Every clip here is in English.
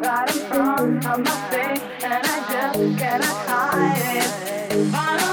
Got a problem on my face, and I just cannot hide it.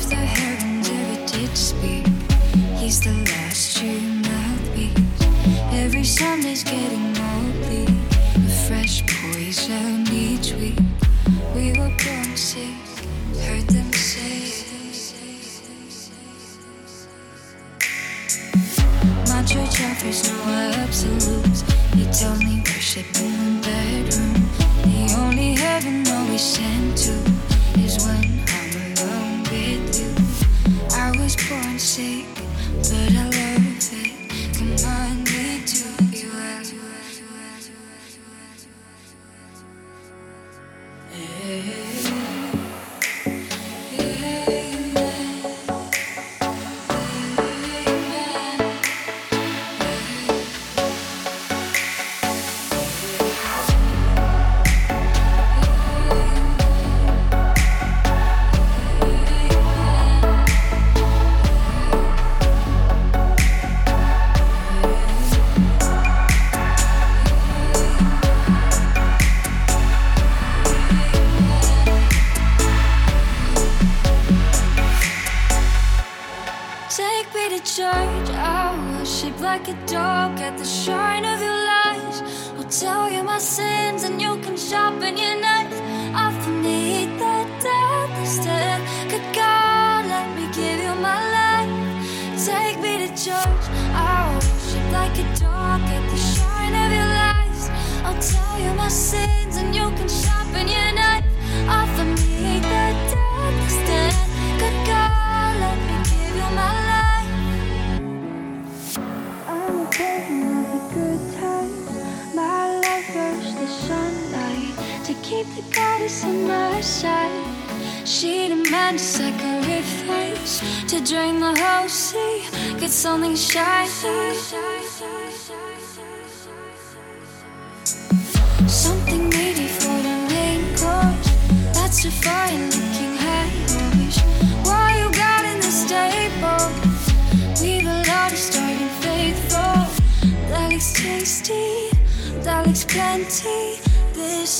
of the heavens ever did speak. He's the last true mouthpiece. Every Sunday's getting more. A fresh poison each week. We were born sick, heard them say. My church offers no absolutes. He told me worship in the bedroom. The only heaven always sent to is when was born sick, but I love it. Come on.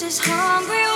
is hungry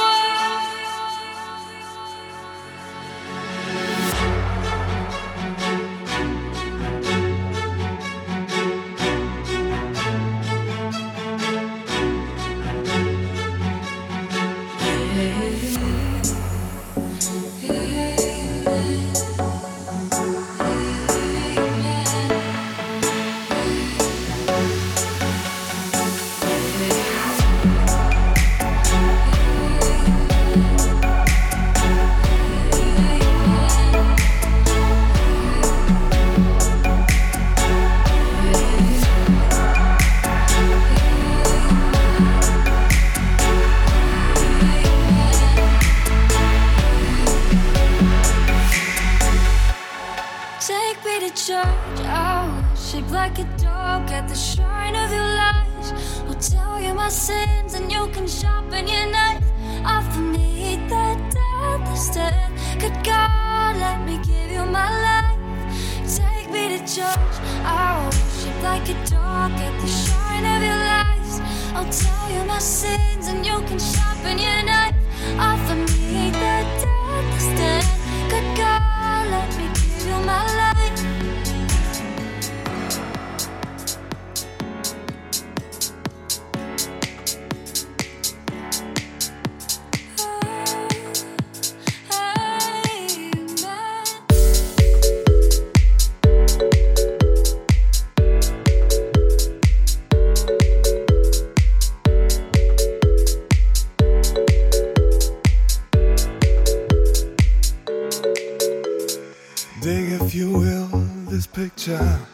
future.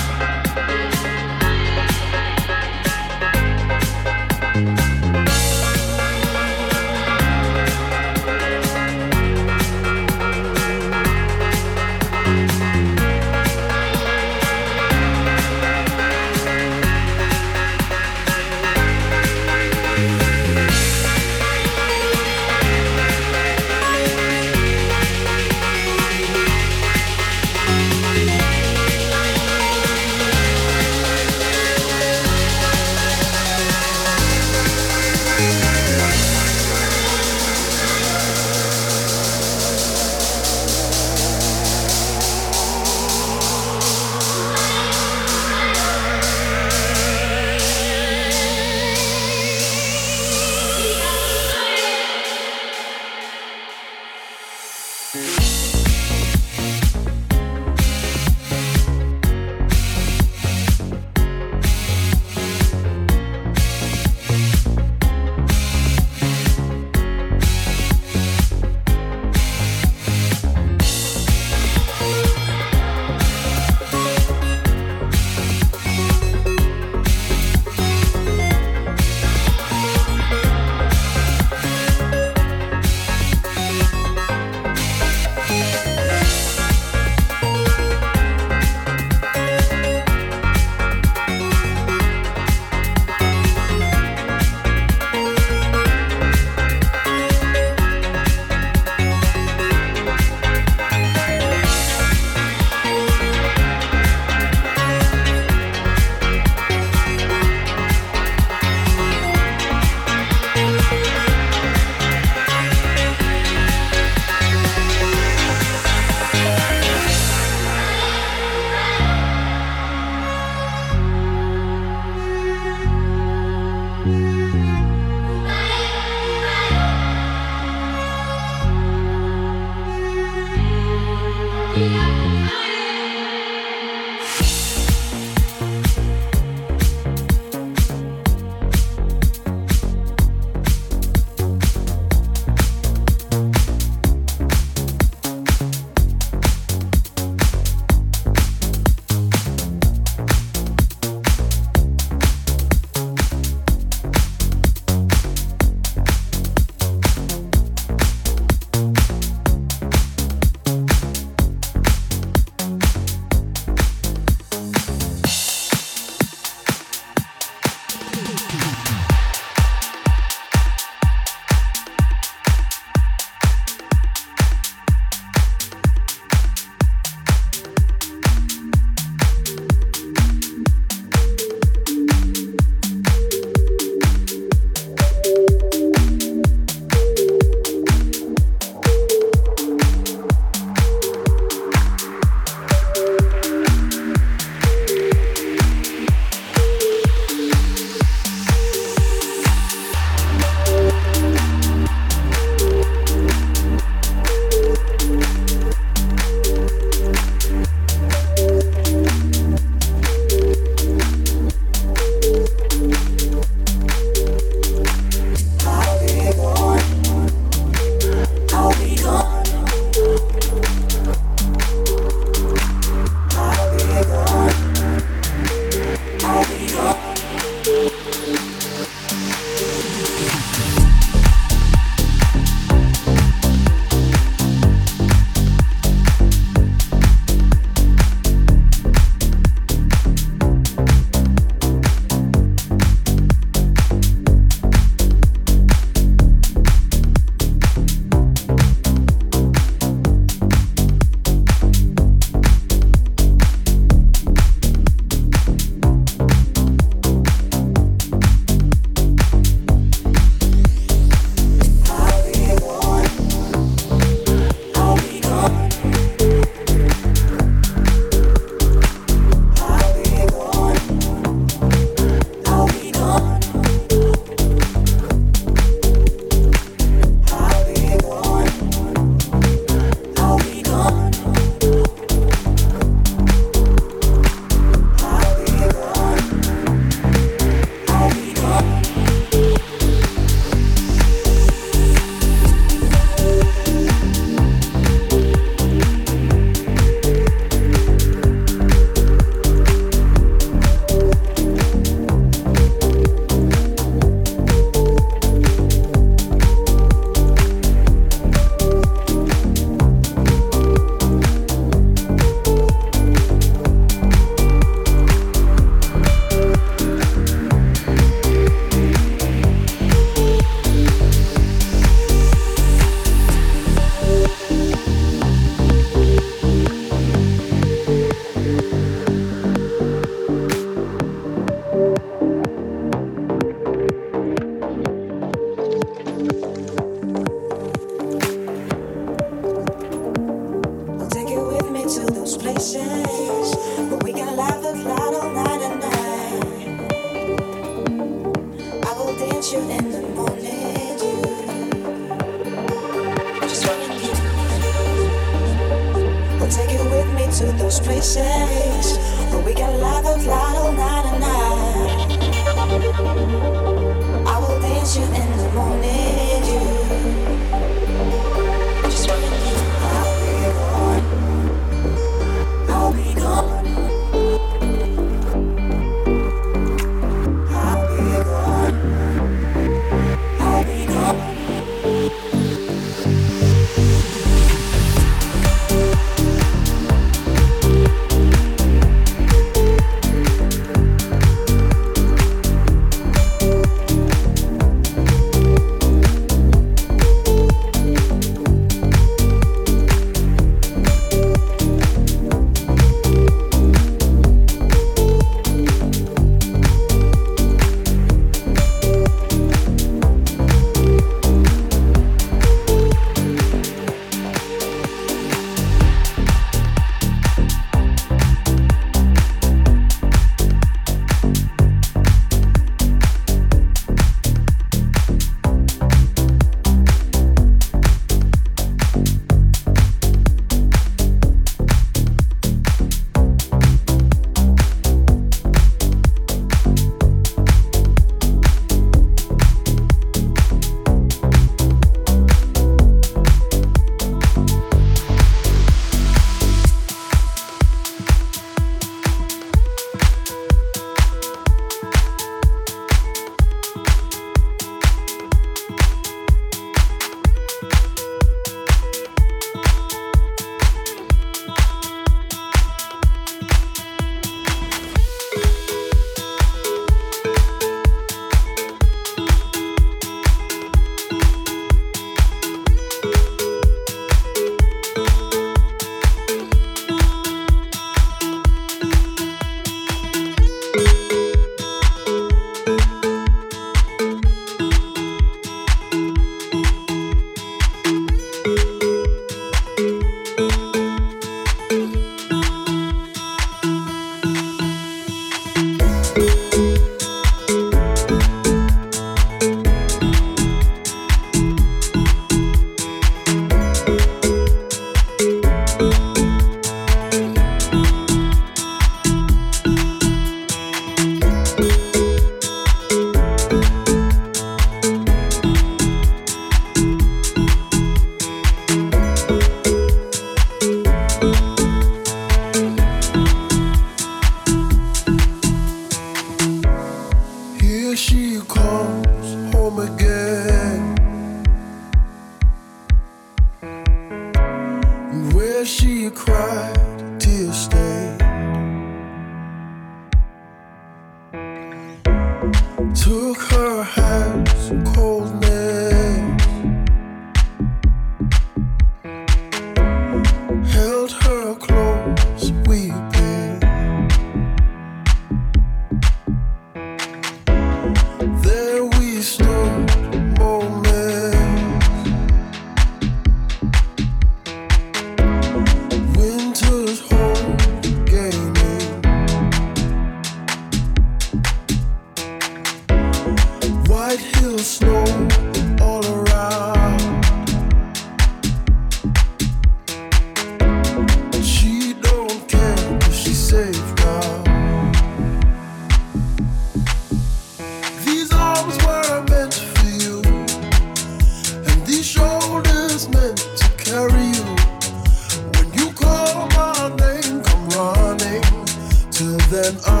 Till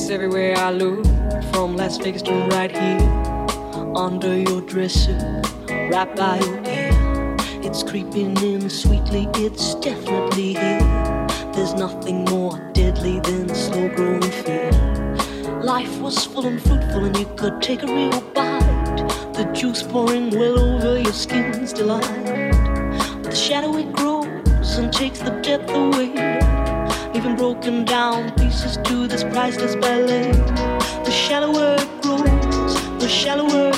It's everywhere I look, from Las Vegas to right here. Under your dresser, right by your ear. It's creeping in sweetly, it's definitely here. There's nothing more deadly than slow growing fear. Life was full and fruitful, and you could take a real bite. The juice pouring well over your skin's delight. The shadow it grows and takes the depth away even broken down pieces to this priceless ballet. The shallower it grows, the shallower